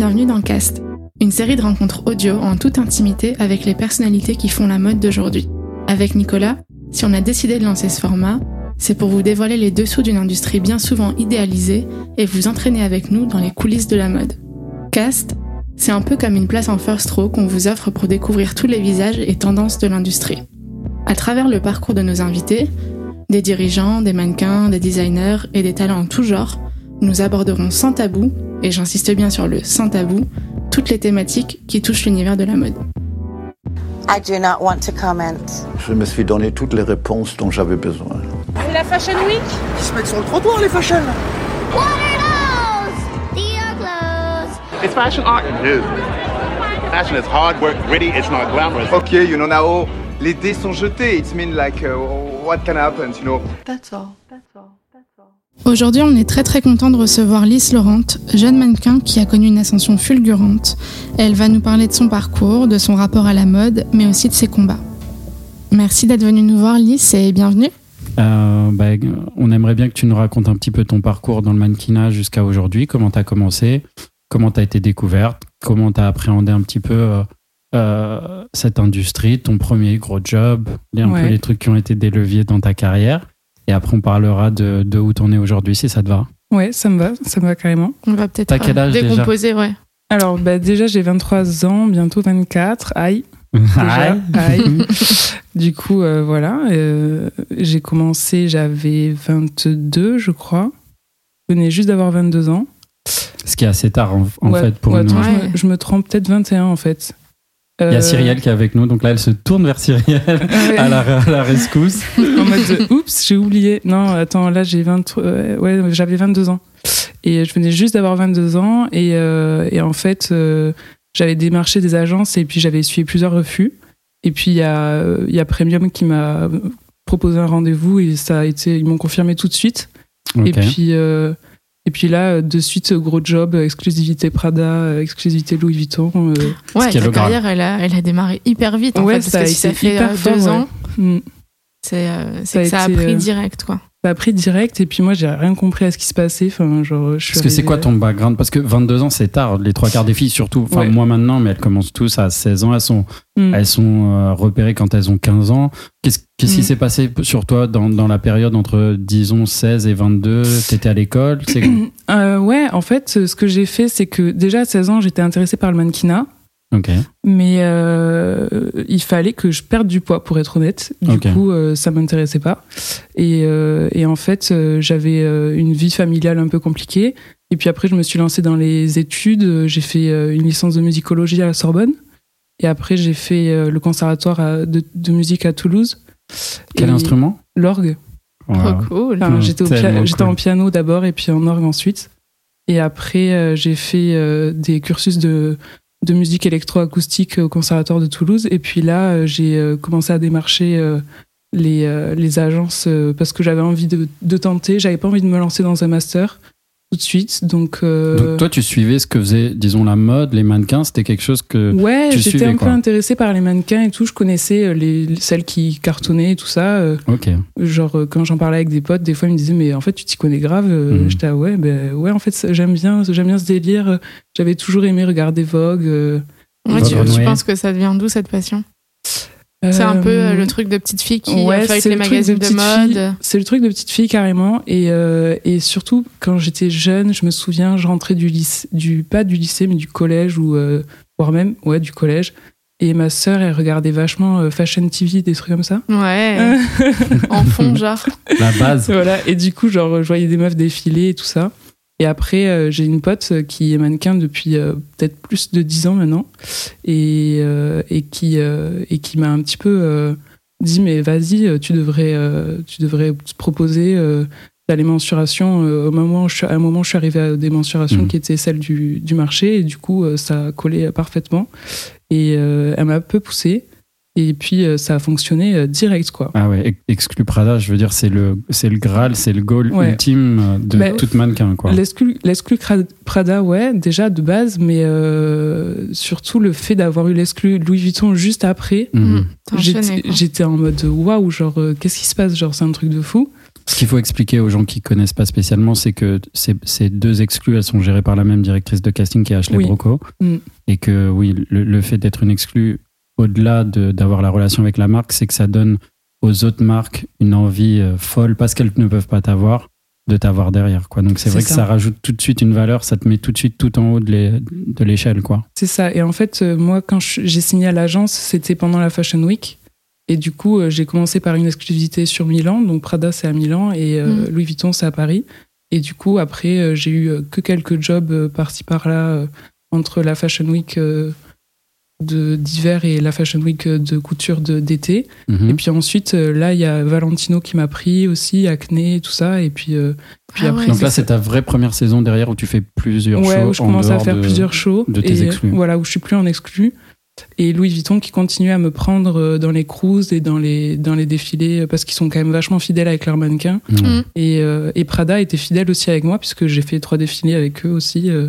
Bienvenue dans Cast, une série de rencontres audio en toute intimité avec les personnalités qui font la mode d'aujourd'hui. Avec Nicolas, si on a décidé de lancer ce format, c'est pour vous dévoiler les dessous d'une industrie bien souvent idéalisée et vous entraîner avec nous dans les coulisses de la mode. Cast, c'est un peu comme une place en first row qu'on vous offre pour découvrir tous les visages et tendances de l'industrie. À travers le parcours de nos invités, des dirigeants, des mannequins, des designers et des talents en tout genre, nous aborderons sans tabou, et j'insiste bien sur le sans tabou, toutes les thématiques qui touchent l'univers de la mode. I do not want to comment. Je me suis donné toutes les réponses dont j'avais besoin. Et la Fashion Week? Ils se mettent sur le trottoir, les fashion It's fashion art. Fashion is hard work, gritty, it's not glamorous. Okay, you know now les dés sont jetés. It means like uh, what can happen, you know? That's all. Aujourd'hui, on est très très content de recevoir Lys Laurent, jeune mannequin qui a connu une ascension fulgurante. Elle va nous parler de son parcours, de son rapport à la mode, mais aussi de ses combats. Merci d'être venue nous voir, Lys, et bienvenue. Euh, bah, on aimerait bien que tu nous racontes un petit peu ton parcours dans le mannequinat jusqu'à aujourd'hui, comment tu as commencé, comment tu as été découverte, comment tu as appréhendé un petit peu euh, euh, cette industrie, ton premier gros job, un Ouais. peu les trucs qui ont été des leviers dans ta carrière. Et après, on parlera de, de où t'en es aujourd'hui, si ça te va. Ouais, ça me va, ça me va carrément. On va peut-être T'as quel âge déjà décomposer, ouais. Alors, bah, déjà, j'ai 23 ans, bientôt 24. Aïe. Déjà, aïe. Du coup, euh, voilà. euh, j'ai commencé, j'avais 22, je crois. Je venais juste d'avoir 22 ans. Ce qui est assez tard, en, en Ouais, fait, pour ouais, nous. attends, je, Ouais. me, je me trompe, peut-être 21 en fait. Il y Euh, a Cyrielle qui est avec nous, donc là, elle se tourne vers Cyrielle ouais. à, la, à la rescousse. en mode de, oups, j'ai oublié. Non, attends, là j'ai 23, euh, ouais, j'avais 22 ans. Et je venais juste d'avoir 22 ans et, euh, et en fait, euh, j'avais démarché des agences et puis j'avais essuyé plusieurs refus. Et puis il y a, euh, y a Premium qui m'a proposé un rendez-vous et ça a été, ils m'ont confirmé tout de suite. Et puis euh, et puis là, de suite, gros job, exclusivité Prada, exclusivité Louis Vuitton. euh. Ouais, Graal. carrière, elle a, elle a démarré hyper vite, en Ouais, fait, parce ça a que si ça fait euh, fort, deux ouais. ans, Mm. c'est euh, c'est Ça a que ça a été, pris euh, direct, quoi. A pris direct et puis moi, j'ai rien compris à ce qui se passait. Enfin, genre, je suis Parce que c'est quoi ton background? Parce que 22 ans, c'est tard. Les trois quarts des filles, surtout. Enfin, Ouais. moi maintenant, mais elles commencent tous à 16 ans. Elles sont, Mm. elles sont euh, repérées quand elles ont 15 ans. Qu'est-ce qu'est-ce qui Mm. s'est passé sur toi dans, dans la période entre, disons, 16 et 22 T'étais à l'école? C'est- Euh, ouais, en fait, ce que j'ai fait, c'est que déjà à 16 ans, j'étais intéressée par le mannequinat, Ok. mais euh, il fallait que je perde du poids, pour être honnête. Du coup, euh, ça m'intéressait pas. Et, euh, et en fait, euh, j'avais euh, une vie familiale un peu compliquée. Et puis après, je me suis lancée dans les études. J'ai fait euh, une licence de musicologie à la Sorbonne. Et après, j'ai fait euh, le conservatoire à- de, de musique à Toulouse. Quel Et instrument? L'orgue. Wow. Trop cool. Enfin, j'étais, pia- cool. en piano d'abord et puis en orgue ensuite. Et après, euh, j'ai fait euh, des cursus de, de musique électroacoustique au Conservatoire de Toulouse. Et puis là, euh, j'ai euh, commencé à démarcher euh, les, agences parce que j'avais envie de, de tenter. J'avais pas envie de me lancer dans un master tout de suite. Donc, euh, Donc toi, tu suivais ce que faisait, disons, la mode, les mannequins. C'était quelque chose que. ouais, tu j'étais suivais, un peu intéressée par les mannequins et tout. Je connaissais euh, les, celles qui cartonnaient et tout ça. euh, Ok. Genre, quand j'en parlais avec des potes, des fois, ils me disaient, mais en fait, tu t'y connais grave. Mhm. J'étais, ah ouais, ben ouais, en fait, j'aime bien, j'aime bien ce délire. J'avais toujours aimé regarder Vogue. euh, Ouais, tu, tu penses que ça devient d'où cette passion? C'est un peu euh, le truc de petite fille qui ouais, feuille c'est les le magazines de, petite mode. C'est le truc de petite fille carrément. Et, euh, et surtout, quand j'étais jeune, je me souviens, je rentrais du lycée, du, pas du lycée, mais du collège, ou euh, voire même, ouais, du collège. Et ma sœur, elle regardait vachement euh, Fashion TV, des trucs comme ça. Ouais, en fond, genre. La base. Voilà, et du coup, genre, je voyais des meufs défiler et tout ça. Et après, euh, j'ai une pote euh, qui est mannequin depuis euh, peut-être plus de 10 ans maintenant, et, et qui, et qui m'a un petit peu dit Mais vas-y, tu devrais, tu devrais te proposer. Les mensurations, euh, au moment où je suis, à un moment, je suis arrivée à des mensurations Mhm. qui étaient celles du, du marché, et du coup, euh, ça a collé parfaitement. Et euh, elle m'a un peu poussée, et puis euh, ça a fonctionné euh, direct, quoi. Ah ouais, ex- exclu Prada, je veux dire, c'est le, c'est le Graal, c'est le goal Ouais. ultime euh, de Mais- toute mannequin, quoi. L'exclu Prada, ouais, déjà de base, mais euh, surtout le fait d'avoir eu l'exclu Louis Vuitton juste après, Mhm. Enchaîné, j'étais en mode waouh, genre euh, qu'est-ce qui se passe, genre c'est un truc de fou. Ce qu'il faut expliquer aux gens qui connaissent pas spécialement, c'est que ces, ces deux exclus, elles sont gérées par la même directrice de casting qui est Ashley Oui. Broco. Mm. Et que oui, le, le fait d'être une exclue, au-delà de- d'avoir la relation avec la marque, c'est que ça donne aux autres marques une envie euh, folle, parce qu'elles ne peuvent pas t'avoir, de t'avoir derrière. Quoi. Donc c'est vrai que ça. rajoute tout de suite une valeur, ça te met tout de suite tout en haut de l'é- de l'échelle. quoi. C'est ça. Et en fait, euh, moi, quand j'ai signé à l'agence, c'était pendant la Fashion Week. Et du coup, euh, j'ai commencé par une exclusivité sur Milan. Donc Prada, c'est à Milan et Mm. Louis Vuitton, c'est à Paris. Et du coup, après, j'ai eu que quelques jobs par-ci par-là entre la Fashion Week euh, d'hiver et la Fashion Week euh, de couture de- d'été. Mhm. Et puis ensuite, euh, là, il y a Valentino qui m'a pris aussi, Acné, tout ça. Et puis, euh, puis Ah après. Donc là, c'est ta vraie première saison derrière où tu fais plusieurs ouais, shows. où je en commence à dehors faire de- plusieurs shows. de tes et, exclus. Voilà, où je suis plus en exclu. Et Louis Vuitton qui continue à me prendre dans les cruises et dans les, dans les défilés parce qu'ils sont quand même vachement fidèles avec leurs mannequins. Mhm. Et, euh, et Prada était fidèle aussi avec moi puisque j'ai fait trois défilés avec eux aussi. euh,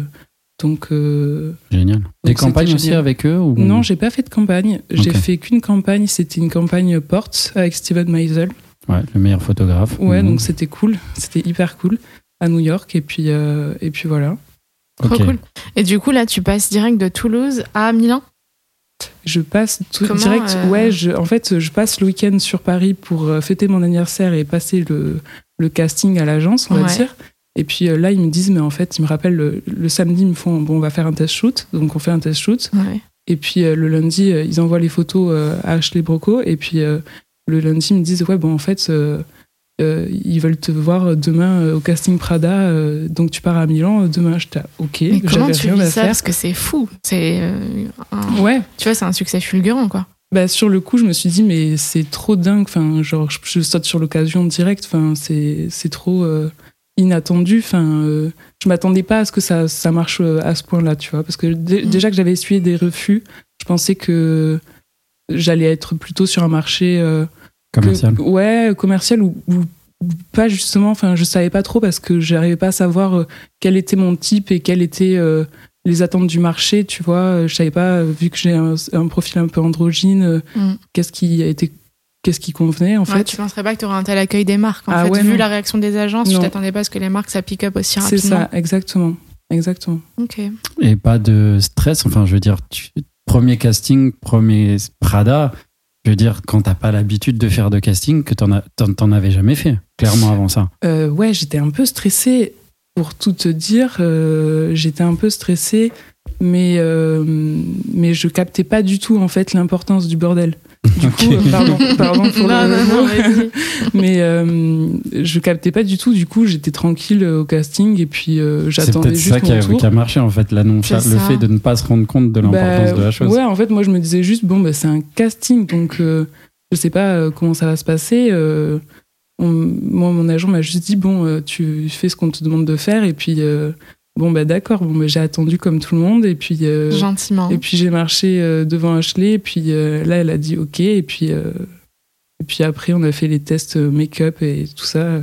donc, euh, Génial. Des campagnes aussi avec eux ou... non, j'ai pas fait de campagne. J'ai fait qu'une campagne. C'était une campagne porte avec Steven Meisel. Ouais, le meilleur photographe. Ouais, donc c'était cool. C'était hyper cool à New York. Et puis, euh, et puis voilà. Trop Ok. cool. Et du coup, là, tu passes direct de Toulouse à Milan? Je passe tout Comment, direct. euh, Ouais, je, en fait, je passe le week-end sur Paris pour fêter mon anniversaire et passer le, le casting à l'agence, on va Ouais. dire. Et puis euh, là, ils me disent, mais en fait, ils me rappellent le, le samedi, ils me font, bon, on va faire un test shoot. Donc on fait un test shoot. Ouais. Et puis euh, le lundi, euh, ils envoient les photos à Ashley Broco. Et puis le lundi, ils me disent, ouais, bon, en fait, ils veulent te voir demain au casting Prada. donc tu pars à Milan demain. J'étais, ok, Mais comment tu rien vis à ça? faire. Parce que c'est fou. C'est un- Ouais. Tu vois, c'est un succès fulgurant, quoi. Bah, sur le coup, je me suis dit, mais c'est trop dingue. Enfin, genre, je, je saute sur l'occasion direct. Enfin, c'est, c'est trop euh, inattendu. Enfin, euh, je m'attendais pas à ce que ça, ça marche euh, à ce point-là, tu vois. Parce que Mm. déjà que j'avais essuyé des refus, je pensais que j'allais être plutôt sur un marché euh, que- Commercial. ouais, commercial ou, pas justement. Enfin, je savais pas trop parce que j'arrivais pas à savoir quel était mon type et quelles étaient euh, les attentes du marché. Tu vois, je savais pas vu que j'ai un, un profil un peu androgyne, Mm. qu'est-ce qui a été, qu'est-ce qui convenait en Ouais, fait. tu penserais pas que tu aurais un tel accueil des marques. En Ah fait, ouais, vu non. la réaction des agences, tu Non. t'attendais pas à ce que les marques ça pick up aussi C'est rapidement. ça, exactement, exactement. Ok. Et pas de stress. Enfin, je veux dire, tu- premier casting, premier Prada. Je veux dire, quand t'as pas l'habitude de faire de casting, que t'en, as- t'en, t'en avais jamais fait, clairement avant ça. Euh, ouais, j'étais un peu stressée. Pour tout te dire, euh, j'étais un peu stressée, mais, euh, mais je captais pas du tout en fait l'importance du bordel. Du coup, euh, pardon, pardon pour Non, le non, non, mais euh, je captais pas du tout. Du coup, j'étais tranquille au casting et puis euh, C'est j'attendais peut-être juste ça qui mon a, tour. qui a marché, en fait, l'annonce, C'est le ça. fait de ne pas se rendre compte de l'importance Bah, de la chose. Ouais, en fait, moi, je me disais juste, bon, bah, c'est un casting, donc euh, je sais pas euh, comment ça va se passer. euh, on- moi, mon agent m'a juste dit, bon, euh, tu fais ce qu'on te demande de faire, et puis, euh, bon, bah, d'accord, bon, bah, j'ai attendu comme tout le monde, et puis, euh, Gentiment. et puis j'ai marché euh, devant Ashley, et puis euh, là, elle a dit OK, et puis, euh, et puis après, on a fait les tests make-up et tout ça.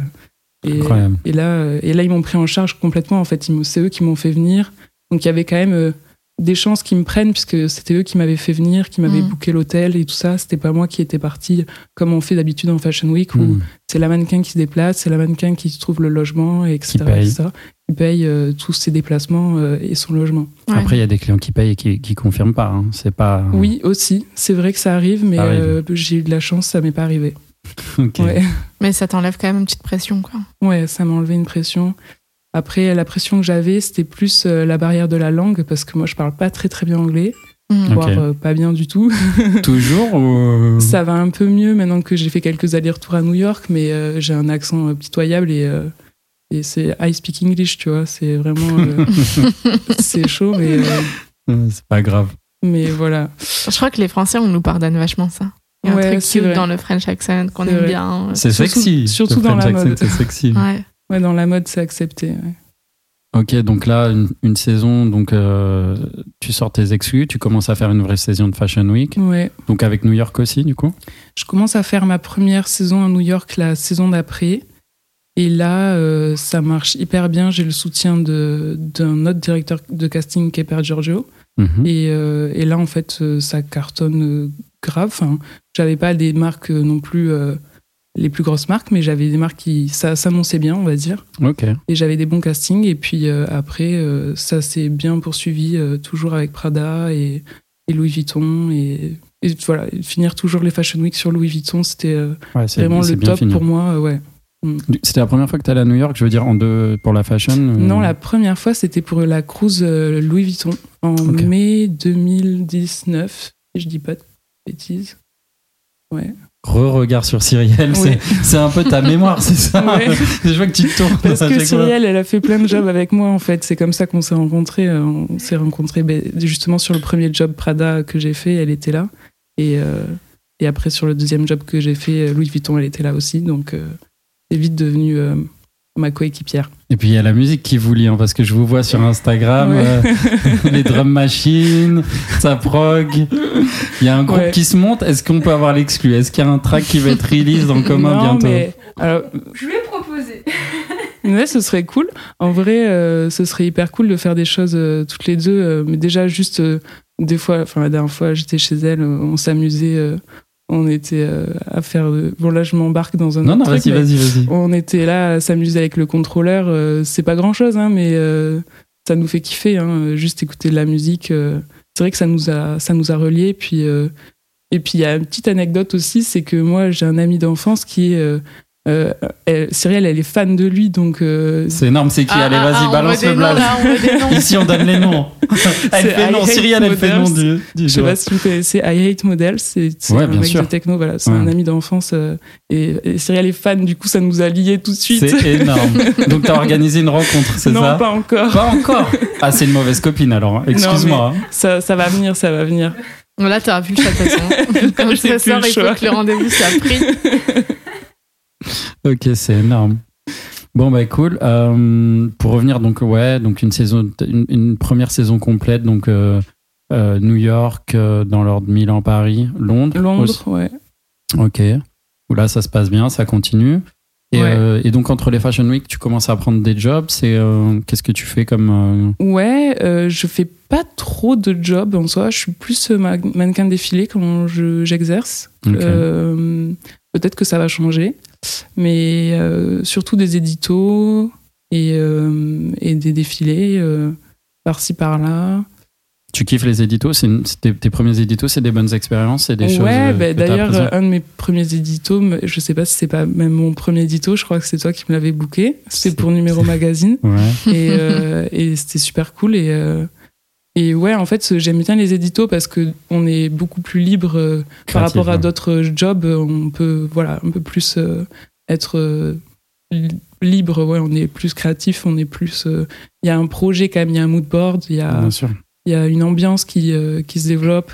Et, Incroyable. et là, et là, ils m'ont pris en charge complètement. En fait, c'est eux qui m'ont fait venir. Donc, il y avait quand même euh, des chances qu'ils me prennent, puisque c'était eux qui m'avaient fait venir, qui m'avaient Mm. booké l'hôtel et tout ça. C'était pas moi qui étais parti, comme on fait d'habitude en Fashion Week, où Mm. c'est la mannequin qui se déplace, c'est la mannequin qui se trouve le logement, et etc. Qui paye. etc., qui paye euh, tous ses déplacements euh, et son logement. Ouais. Après, il y a des clients qui payent et qui, qui confirment pas. hein. C'est pas. Oui, aussi. C'est vrai que ça arrive, mais arrive. euh, j'ai eu de la chance, ça m'est pas arrivé. Ouais. Mais ça t'enlève quand même une petite pression, quoi. ouais, ça m'a enlevé une pression. Après, la pression que j'avais, c'était plus euh, la barrière de la langue, parce que moi, je parle pas très très bien anglais, Mm. Voire euh, pas bien du tout. Toujours ou... ça va un peu mieux maintenant que j'ai fait quelques allers-retours à New York, mais euh, j'ai un accent euh, pitoyable et, euh, et c'est I speak English, tu vois. C'est vraiment. euh, c'est chaud, mais, euh, C'est pas grave. mais voilà. Je crois que les Français, on nous pardonne vachement ça. Il y a Ouais, un truc cute vrai. dans le French accent qu'on aime vrai. bien. C'est sexy. surtout Le dans French la accent, mode. C'est sexy. Ouais. Ouais, dans la mode, c'est accepté. ouais. Ok, donc là, une, une saison, donc euh, tu sors tes exclus, tu commences à faire une vraie saison de Fashion Week, Ouais. donc avec New York aussi, du coup? Je commence à faire ma première saison à New York la saison d'après. Et là, euh, ça marche hyper bien. J'ai le soutien d'un autre directeur de casting qui est Per Giorgio. Mhm. Et, euh, et là, en fait, euh, ça cartonne grave. Enfin, J'avais pas des marques non plus euh, les plus grosses marques, mais j'avais des marques qui ça s'annonçait bien, on va dire. Et j'avais des bons castings. Et puis après, ça s'est bien poursuivi, toujours avec Prada et, et Louis Vuitton. Et, et voilà, finir toujours les Fashion Week sur Louis Vuitton, c'était Ouais, vraiment le top fini. pour moi. euh, ouais. C'était la première fois que tu allais à New York, je veux dire, en deux, pour la fashion euh, Non, la première fois, c'était pour la cruise euh, Louis Vuitton en mai 2019, si je dis pas de bêtises. Ouais. Re-regard sur Cyrielle, Oui. c'est- un peu ta mémoire, c'est ça Ouais. Je vois que tu te tournes. Parce que. Cyrielle, elle a fait plein de jobs avec moi, en fait. C'est comme ça qu'on s'est rencontrés. Euh, On s'est rencontrés ben, justement sur le premier job Prada que j'ai fait, elle était là. Et, euh, et après, sur le deuxième job que j'ai fait, Louis Vuitton, elle était là aussi. Donc, euh, c'est vite devenu euh, ma coéquipière. Et puis il y a la musique qui vous lie, hein, parce que je vous vois sur Instagram, Ouais. euh, les drum machines, ça prog. Il y a un groupe Ouais. qui se monte. Est-ce qu'on peut avoir l'exclu? Est-ce qu'il y a un track qui va être release en commun non, bientôt? mais alors, Je lui ai proposé. Ouais, ce serait cool. En vrai, euh, ce serait hyper cool de faire des choses euh, toutes les deux. euh, mais déjà, juste euh, des fois, enfin la dernière fois, j'étais chez elle, on s'amusait, euh, on était euh, à faire. bon, là, je m'embarque dans un Non, autre non, vas-y, vas-y, vas-y. On était là à s'amuser avec le contrôleur. euh, c'est pas grand chose, hein, mais euh, ça nous fait kiffer. Hein, juste écouter de la musique. c'est vrai que ça nous a, ça nous a reliés. Puis, et puis, il y a une petite anecdote aussi c'est que moi, j'ai un ami d'enfance qui est. euh, elle- Cyrielle, elle est fan de lui, donc euh, C'est énorme, c'est qui Allez, vas-y, balance le blaze. Ici, on donne les noms. Elle C'est fait I non, Hate Cyrielle, elle fait non Models. du, du Je sais pas si vous connaissez I Hate Models, c'est Ouais, un bien mec sûr. de techno, voilà, c'est Ouais. un ami d'enfance euh, et, et Cyrielle est fan, du coup ça nous a liés tout de suite. C'est énorme. Donc, t'as organisé une rencontre, c'est non, ça pas encore. Pas encore. Ah, c'est une mauvaise copine alors. hein. Excuse-moi. hein. Ça, ça va venir, ça va venir. Là, t'auras plus le choix de toute façon. Comme plus sort, il faut que le rendez-vous soit pris. Ok, c'est énorme. Bon bah cool. Euh, pour revenir donc ouais donc une saison une, une première saison complète donc euh, euh, New York dans l'ordre Milan Paris Londres Londres, aussi. ouais. ok là ça se passe bien ça continue et, Ouais. et donc entre les Fashion Week tu commences à prendre des jobs c'est qu'est-ce que tu fais comme Ouais, je fais pas trop de job en soi. Je suis plus ma- mannequin défilé quand je- j'exerce. Euh, Peut-être que ça va changer, mais euh, surtout des éditos et, euh, et des défilés euh, par-ci par-là. tu kiffes les éditos? Tes, tes premiers éditos c'est des bonnes expériences c'est des choses ouais, bah, d'ailleurs, un de mes premiers éditos, je sais pas si c'est pas même mon premier édito, je crois que c'est toi qui me l'avais booké. C'est pour Numéro Magazine. ouais et, et c'était super cool et et ouais en fait j'aime bien les éditos parce que on est beaucoup plus libre euh, par rapport à ouais. d'autres jobs on peut voilà un peu plus euh, être euh, li- libre ouais on est plus créatif on est plus il y a un projet quand même il y a un mood board il y a il y a une ambiance qui qui se développe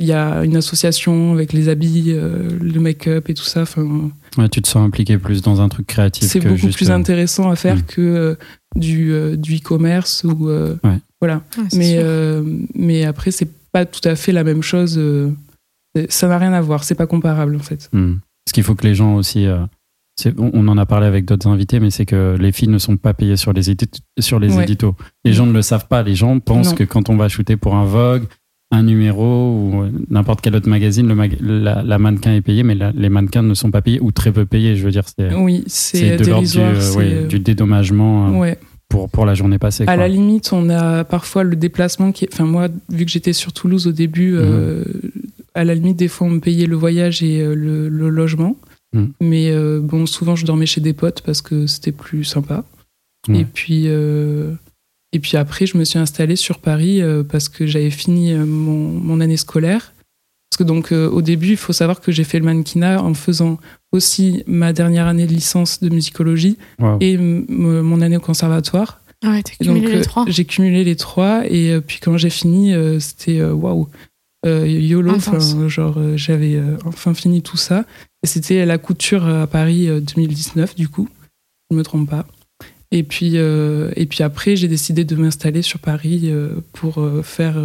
il y a une association avec les habits le make-up et tout ça enfin ouais, tu te sens impliqué plus dans un truc créatif c'est beaucoup juste, plus intéressant à faire Mm. que du, du e-commerce ou Ouais. Voilà. Mais, euh, mais après, c'est pas tout à fait la même chose. euh, ça n'a rien à voir. C'est pas comparable en fait. Hmm. Ce qu'il faut que les gens aussi. euh, c'est- on, on en a parlé avec d'autres invités, mais c'est que les filles ne sont pas payées sur les, édit- sur les Ouais. éditos. Les gens ne le savent pas. Les gens pensent Non. que quand on va shooter pour un Vogue, un numéro ou euh, n'importe quel autre magazine, le mag- la, la mannequin est payée, mais la- les mannequins ne sont pas payés ou très peu payés. Je veux dire, c'est Oui, c'est de l'ordre du, euh, c'est, ouais, euh, du dédommagement euh, ouais. Pour, pour la journée passée. À quoi. la limite, on a parfois le déplacement qui. est- Enfin, moi, vu que j'étais sur Toulouse au début, Mhm. euh, à la limite, des fois, on me payait le voyage et euh, le, le logement. Mhm. Mais euh, bon, souvent, je dormais chez des potes parce que c'était plus sympa. Et puis. euh, et puis après, je me suis installée sur Paris parce que j'avais fini mon, mon année scolaire. Parce que donc euh, au début, il faut savoir que j'ai fait le mannequinat en faisant aussi ma dernière année de licence de musicologie Wow. et m- m- mon année au conservatoire. Ah ouais, t'as donc, cumulé euh, les trois. J'ai cumulé les trois et euh, puis quand j'ai fini, euh, c'était euh, waouh, Euh, YOLO. Genre, euh, j'avais euh, enfin fini tout ça. Et c'était la couture à Paris euh, 2019, du coup. Je me trompe pas. Et puis, euh, et puis après, j'ai décidé de m'installer sur Paris euh, pour euh, faire.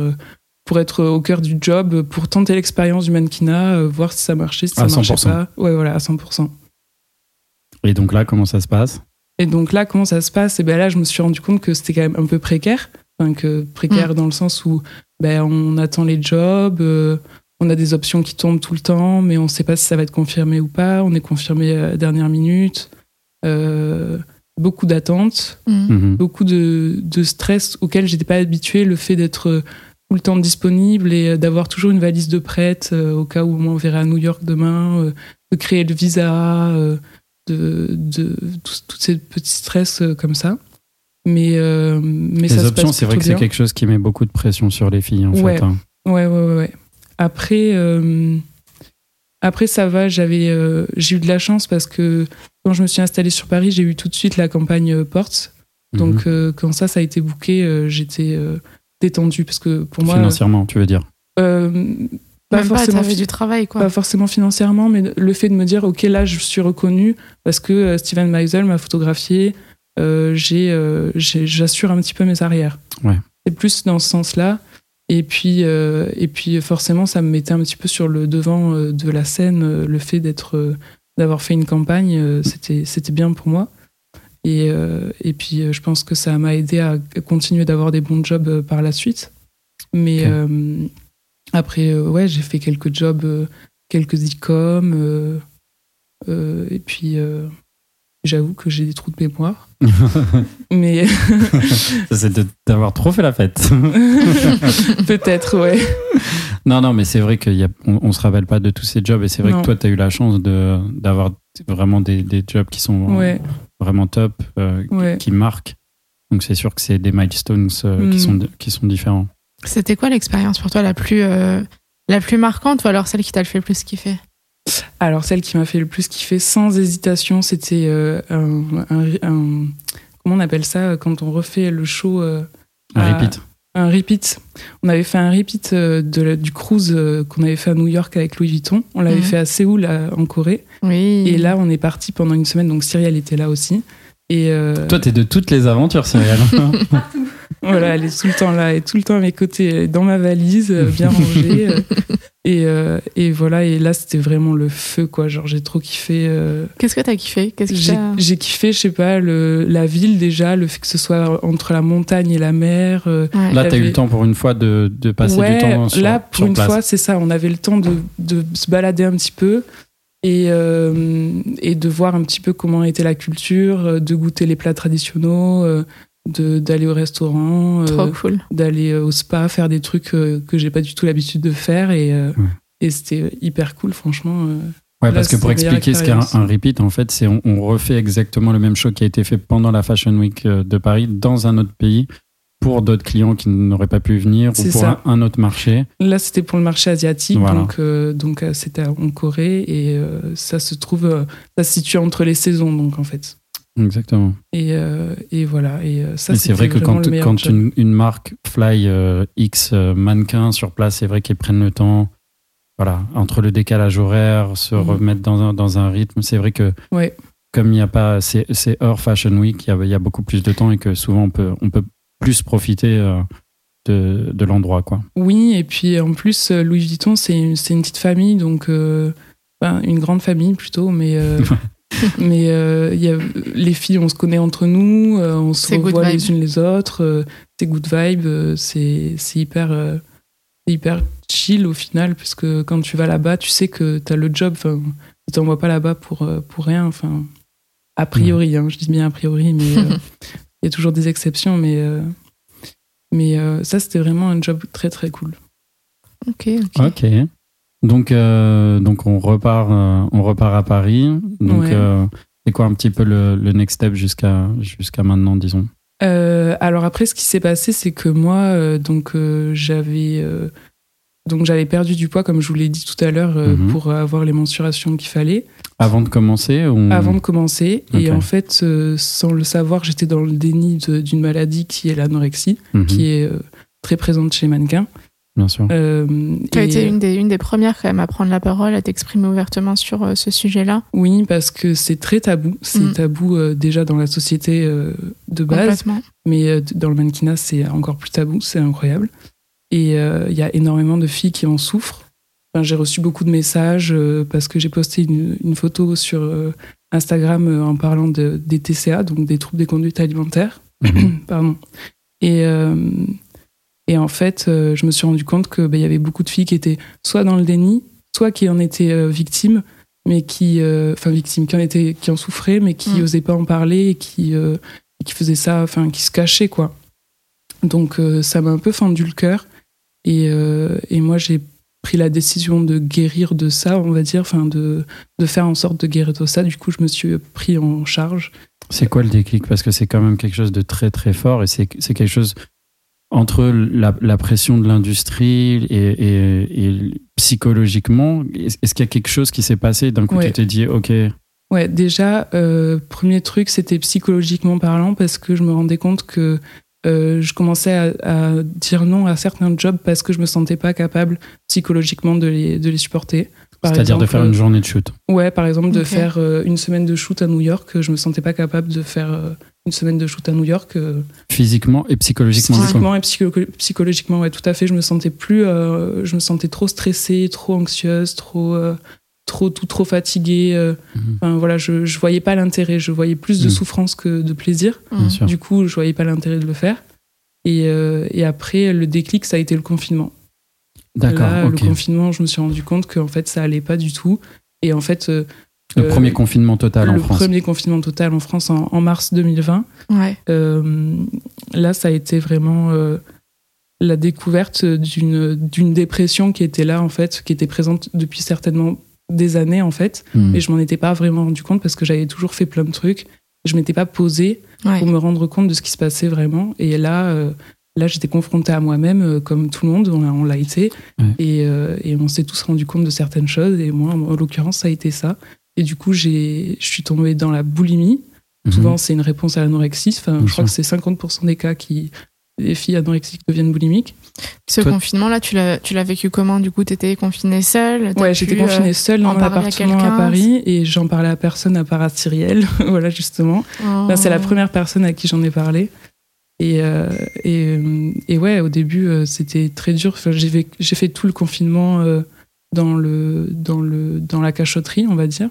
Pour être au cœur du job, pour tenter l'expérience du mannequinat, euh, voir si ça marchait, si ça À marchait 100%. pas. Ouais, voilà, à 100%. Et donc là, comment ça se passe? Et donc là, comment ça se passe? Et ben là, je me suis rendu compte que c'était quand même un peu précaire. Enfin, que précaire dans le sens où ben, on attend les jobs, euh, on a des options qui tombent tout le temps, mais on ne sait pas si ça va être confirmé ou pas. On est confirmé à la dernière minute. Euh, beaucoup d'attentes, Mm. Mhm. beaucoup de, de stress auquel j'étais pas habituée. Le fait d'être euh, le temps disponible et euh, d'avoir toujours une valise de prête euh, au cas où on verrait à New York demain, euh, de créer le visa, euh, de, de tous ces petits stress comme ça. Mais, mais ça Les se options, c'est vrai que c'est quelque chose qui met beaucoup de pression sur les filles, en Ouais. fait. hein. Ouais, ouais, ouais, ouais. Après, après ça va, j'avais, j'ai eu de la chance parce que quand je me suis installée sur Paris, j'ai eu tout de suite la campagne Ports. Donc, Mhm. euh, quand ça, ça a été booké, j'étais détendue parce que pour moi. Financièrement, tu veux dire. euh, pas Même forcément du travail, quoi. pas forcément financièrement, mais le fait de me dire, ok, là, je suis reconnue parce que euh, Steven Meisel m'a photographié, euh, j'ai, euh, j'assure un petit peu mes arrières. Ouais. C'est plus dans ce sens-là. Et puis, euh, et puis, forcément, ça me mettait un petit peu sur le devant de la scène, le fait d'être, d'avoir fait une campagne, c'était, c'était bien pour moi. Et, euh, et puis, euh, je pense que ça m'a aidé à continuer d'avoir des bons jobs euh, par la suite. Mais après, ouais, j'ai fait quelques jobs, quelques e-com. et puis, j'avoue que j'ai des trous de mémoire. Mais Ça, c'est d'avoir trop fait la fête. peut-être, ouais. non, non, mais c'est vrai qu'on on, on se rappelle pas de tous ces jobs et c'est vrai Non. que toi, tu as eu la chance d'avoir vraiment des, des jobs qui sont Ouais, vraiment top, euh, qui- ouais. qui marquent. Donc c'est sûr que c'est des milestones euh, qui, Mm. sont, qui sont différents. C'était quoi l'expérience pour toi la plus, euh, la plus marquante ou alors celle qui t'a le fait le plus kiffer? Alors, celle qui m'a fait le plus kiffer, sans hésitation, c'était euh, un, un- un- Comment on appelle ça quand on refait le show euh, Un à- repeat. Un repeat. On avait fait un repeat euh, de la- du cruise euh, qu'on avait fait à New York avec Louis Vuitton. On l'avait Mhm. fait à Séoul, à- en Corée. Oui. Et là, on est parti pendant une semaine. Donc, Cyrielle était là aussi. Et euh, Toi, t'es de toutes les aventures, Cyrielle. voilà, elle est tout le temps là, elle est tout le temps à mes côtés, dans ma valise, euh, bien rangée. et, euh, et voilà, et là, c'était vraiment le feu, quoi. Genre, j'ai trop kiffé. euh, Qu'est-ce que t'as kiffé? Qu'est-ce que J'ai t'as- j'ai kiffé, je sais pas, le, la ville déjà, le fait que ce soit entre la montagne et la mer. euh, Ouais. Là, t'as eu le temps pour une fois de, de passer ouais, du temps sur, là, pour sur une place. fois, c'est ça. On avait le temps de, de se balader un petit peu et, euh, et de voir un petit peu comment était la culture, euh, de goûter les plats traditionnels, euh, d'aller au restaurant, euh, cool. d'aller euh, au spa, faire des trucs euh, que j'ai pas du tout l'habitude de faire. Et, euh, Ouais. et c'était hyper cool, franchement. euh. Ouais, Là, parce que pour expliquer ce qu'est un, repeat, en fait, c'est on, on refait exactement le même show qui a été fait pendant la Fashion Week de Paris dans un autre pays pour d'autres clients qui n'auraient pas pu venir ou C'est pour ça. un, un autre marché. Là, c'était pour le marché asiatique, Voilà. donc, euh, donc euh, c'était en Corée et euh, ça se trouve, euh, ça se situe entre les saisons, donc en fait. Exactement. Et, euh, et voilà. Et euh, ça, c'est vrai que quand, une, une marque fly euh, X mannequins sur place, c'est vrai qu'ils prennent le temps. Voilà, entre le décalage horaire, se Mhm. remettre dans un, dans un rythme. C'est vrai que Ouais. comme il n'y a pas, c'est hors Fashion Week, il y, a, il y a beaucoup plus de temps et que souvent on peut, on peut plus profiter euh, de, de l'endroit, quoi. Oui, et puis en plus, Louis Vuitton, c'est une, petite famille, donc une grande famille plutôt, mais euh, mais euh, il y a, les filles, on se connaît entre nous, euh, on se revoit vibe. les unes les autres, euh, c'est good vibe, euh, c'est c'est hyper euh, hyper chill au final, puisque quand tu vas là-bas, tu sais que tu as le job, enfin, ils t'envoient pas là-bas pour euh, pour rien, enfin a priori, hein, je dis bien a priori, mais euh, il y a toujours des exceptions, mais euh, mais euh, ça c'était vraiment un job très très cool. Ok, ok. Ok. Donc, euh, donc on repart, euh, on repart à Paris. Donc, Ouais. euh, c'est quoi un petit peu le, le next step jusqu'à jusqu'à maintenant, disons? Alors après, ce qui s'est passé, c'est que moi, donc j'avais donc j'avais perdu du poids, comme je vous l'ai dit tout à l'heure, Mhm. pour avoir les mensurations qu'il fallait Avant de commencer avant de commencer. Et en fait, sans le savoir, j'étais dans le déni d'une maladie qui est l'anorexie, Mhm, qui est très présente chez les mannequins. Bien sûr. Euh, Tu as et- été une des, une des premières quand même à prendre la parole, à t'exprimer ouvertement sur euh, ce sujet-là. Oui, parce que c'est très tabou. C'est Mm. tabou euh, déjà dans la société euh, de base. Complètement. Mais euh, dans le mannequinat, c'est encore plus tabou, c'est incroyable. Et euh, il y a énormément de filles qui en souffrent. Enfin, j'ai reçu beaucoup de messages euh, parce que j'ai posté une, une photo sur euh, Instagram euh, en parlant de, des TCA, donc des troubles des conduites alimentaires. Mhm. Pardon. Et, euh, Et en fait, euh, je me suis rendu compte qu'il bah, y avait beaucoup de filles qui étaient soit dans le déni, soit qui en étaient euh, victimes, mais qui, euh, enfin victimes, qui en étaient, qui en souffraient, mais qui Mm. n'osaient pas en parler et qui, euh, et qui faisaient ça, enfin qui se cachaient quoi. Donc euh, ça m'a un peu fendu le cœur. Et, euh, et moi j'ai pris la décision de guérir de ça, on va dire, enfin de, de faire en sorte de guérir de ça. Du coup, je me suis pris en charge. C'est quoi le déclic? Parce que c'est quand même quelque chose de très très fort et c'est c'est quelque chose entre la, la pression de l'industrie et, et- et psychologiquement. Est-ce est-ce qu'il y a quelque chose qui s'est passé? D'un coup, Ouais. tu t'es dit, ok, Ouais, déjà, euh, premier truc, c'était psychologiquement parlant parce que je me rendais compte que euh, je commençais à, à dire non à certains jobs parce que je me sentais pas capable psychologiquement de les, de les supporter. C'est-à-dire de faire une journée de shoot. Ouais, par exemple, de faire euh, une semaine de shoot à New York. Je me sentais pas capable de faire euh, une semaine de shoot à New York. euh, Physiquement et psychologiquement. Physiquement et psycho- psychologiquement, ouais, tout à fait. Je me sentais plus, euh, je me sentais trop stressée, trop anxieuse, trop, euh, trop, tout trop fatiguée. euh. Mhm. Enfin, voilà, je, je voyais pas l'intérêt. Je voyais plus de Mhm. souffrance que de plaisir. Bien sûr. Du coup, je voyais pas l'intérêt de le faire. Et, euh, et après, le déclic, ça a été le confinement. D'accord, Là, ok. le confinement, je me suis rendu compte qu'en fait, ça allait pas du tout. Et en fait, euh, Le euh, premier confinement total en le France. premier confinement total en France en, en mars 2020. Ouais. Euh, là, ça a été vraiment euh, la découverte d'une d'une dépression qui était là, en fait, qui était présente depuis certainement des années, en fait. Hmm. Mais je m'en étais pas vraiment rendu compte parce que j'avais toujours fait plein de trucs. Je m'étais pas posée Ouais. pour me rendre compte de ce qui se passait vraiment. Et là, euh, là j'étais confrontée à moi-même, euh, comme tout le monde, on, l'a- on l'a été. Ouais. Et, euh, et on s'est tous rendu compte de certaines choses. Et moi, en l'occurrence, ça a été ça. Et du coup, j'ai- je suis tombée dans la boulimie. Mhm. Souvent, c'est une réponse à l'anorexie. Enfin, je crois sûr. que c'est 50% des cas qui. Les filles anorexiques deviennent boulimiques. Ce Toi- confinement-là, tu l'as, tu l'as vécu comment? Du coup, t'étais confinée seule Ouais, pu, j'étais euh, confinée seule dans mon à appartement à, quelqu'un Paris et j'en parlais à personne à part à Cyrielle. voilà, justement. oh. C'est la première personne à qui j'en ai parlé. Et, euh, et, euh, et ouais, au début, euh, c'était très dur. Enfin, j'ai, fait, j'ai fait tout le confinement euh, dans, le, dans, le, dans la cachotterie, on va dire.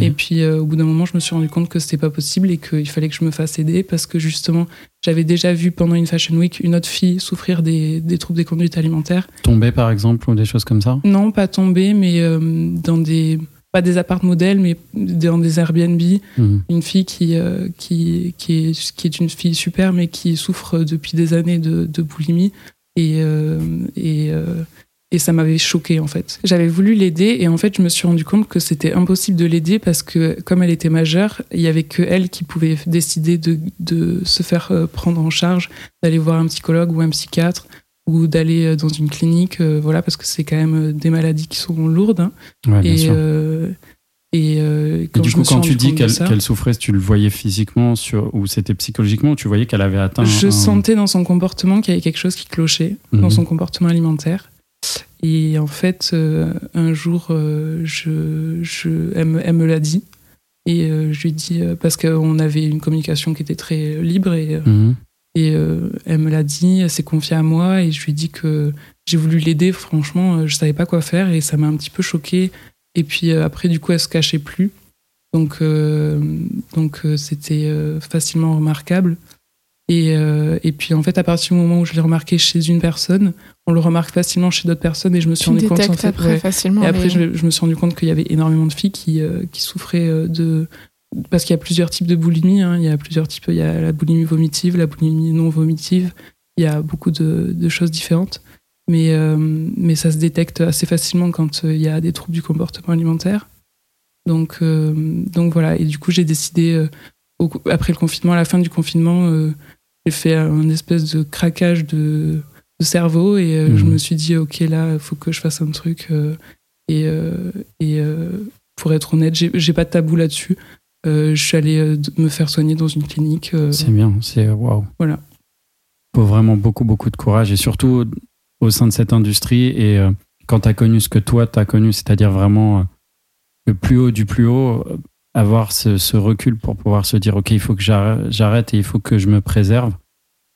Et puis, au bout d'un moment, je me suis rendu compte que c'était pas possible et qu'il fallait que je me fasse aider parce que justement, j'avais déjà vu pendant une Fashion Week une autre fille souffrir des, des troubles des conduites alimentaires. Tomber par exemple ou des choses comme ça? Non, pas tomber, mais dans des. Pas des apparts modèles, mais dans des Airbnb Mhm. une fille qui, euh, qui, qui, est, qui est une fille super, mais qui souffre depuis des années de, de boulimie. Et, euh, et, euh, et ça m'avait choqué en fait. J'avais voulu l'aider et en fait, je me suis rendu compte que c'était impossible de l'aider parce que, comme elle était majeure, il y avait que elle qui pouvait décider de, de se faire prendre en charge, d'aller voir un psychologue ou un psychiatre ou d'aller euh, dans une clinique, euh, voilà, parce que c'est quand même euh, des maladies qui sont lourdes. hein. Ouais, bien et, sûr. et, euh, Et quand du je coup, quand tu dis qu'elle qu'elle souffrait, tu le voyais physiquement sur, ou c'était psychologiquement, ou tu voyais qu'elle avait atteint. Je un- sentais dans son comportement qu'il y avait quelque chose qui clochait Mhm. dans son comportement alimentaire. Et en fait, euh, un jour, euh, je, je, elle, me, elle me l'a dit. Et je lui ai dit, parce qu'on avait une communication qui était très libre, et, Mhm. Et euh, elle me l'a dit, elle s'est confiée à moi, et je lui ai dit que j'ai voulu l'aider, franchement, euh, je savais pas quoi faire, et ça m'a un petit peu choqué. Et puis euh, après, du coup, elle se cachait plus. Donc, euh, donc c'était facilement remarquable. Et, et puis en fait, à partir du moment où je l'ai remarqué chez une personne, on le remarque facilement chez d'autres personnes et je me suis Tu rendu compte en fait, après ouais. facilement. Et après, je, je me suis rendu compte qu'il y avait énormément de filles qui, qui souffraient de. Parce qu'il y a plusieurs types de boulimie. hein. Il y a plusieurs types. Il y a la boulimie vomitive, la boulimie non vomitive. Il y a beaucoup de, de choses différentes. Mais, euh, mais ça se détecte assez facilement quand euh, il y a des troubles du comportement alimentaire. Donc, euh, donc voilà. Et du coup, j'ai décidé, euh, au- après le confinement, à la fin du confinement, j'ai fait un espèce de craquage de, de cerveau et je Mhm. me suis dit, ok, là, il faut que je fasse un truc. et et pour être honnête, j'ai pas de tabou là-dessus. Euh, je suis allée euh, me faire soigner dans une clinique. euh, C'est bien, c'est waouh. Voilà. Faut vraiment beaucoup, beaucoup de courage et surtout au sein de cette industrie. Et quand tu as connu ce que toi, tu as connu, c'est-à-dire vraiment le plus haut du plus haut, avoir ce, ce recul pour pouvoir se dire, OK, il faut que j'arrête et il faut que je me préserve,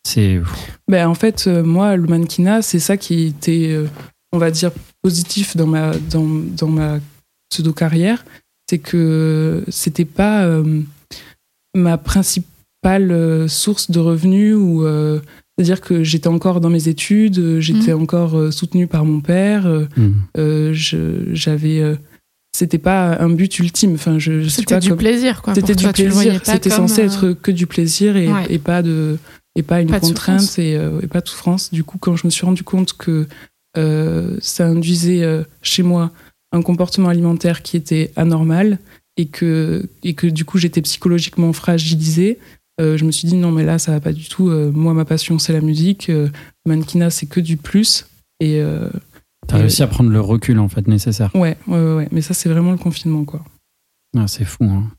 c'est. Ben, en fait, moi, le mannequinat, c'est ça qui était, on va dire, positif dans ma, dans, dans ma pseudo-carrière. C'est que c'était pas euh, ma principale euh, source de revenus ou euh, C'est-à-dire que j'étais encore dans mes études, j'étais Mhm. encore soutenue par mon père. je- j'avais. c'était pas un but ultime. Enfin, je, je C'était du comme- plaisir, quoi. C'était du toi, plaisir. C'était censé euh, être que du plaisir et, Ouais. et pas de et pas une Pas contrainte et, euh, et pas de souffrance. Du coup, quand je me suis rendu compte que euh, ça induisait chez moi un comportement alimentaire qui était anormal et que et que du coup j'étais psychologiquement fragilisée, euh, je me suis dit non mais là ça va pas du tout. Euh, moi ma passion c'est la musique, euh, le mannequinat c'est que du plus et euh, T'as Et- réussi à prendre le recul en fait nécessaire. ouais, ouais ouais ouais. Mais ça c'est vraiment le confinement quoi. Ah, c'est fou. Hein.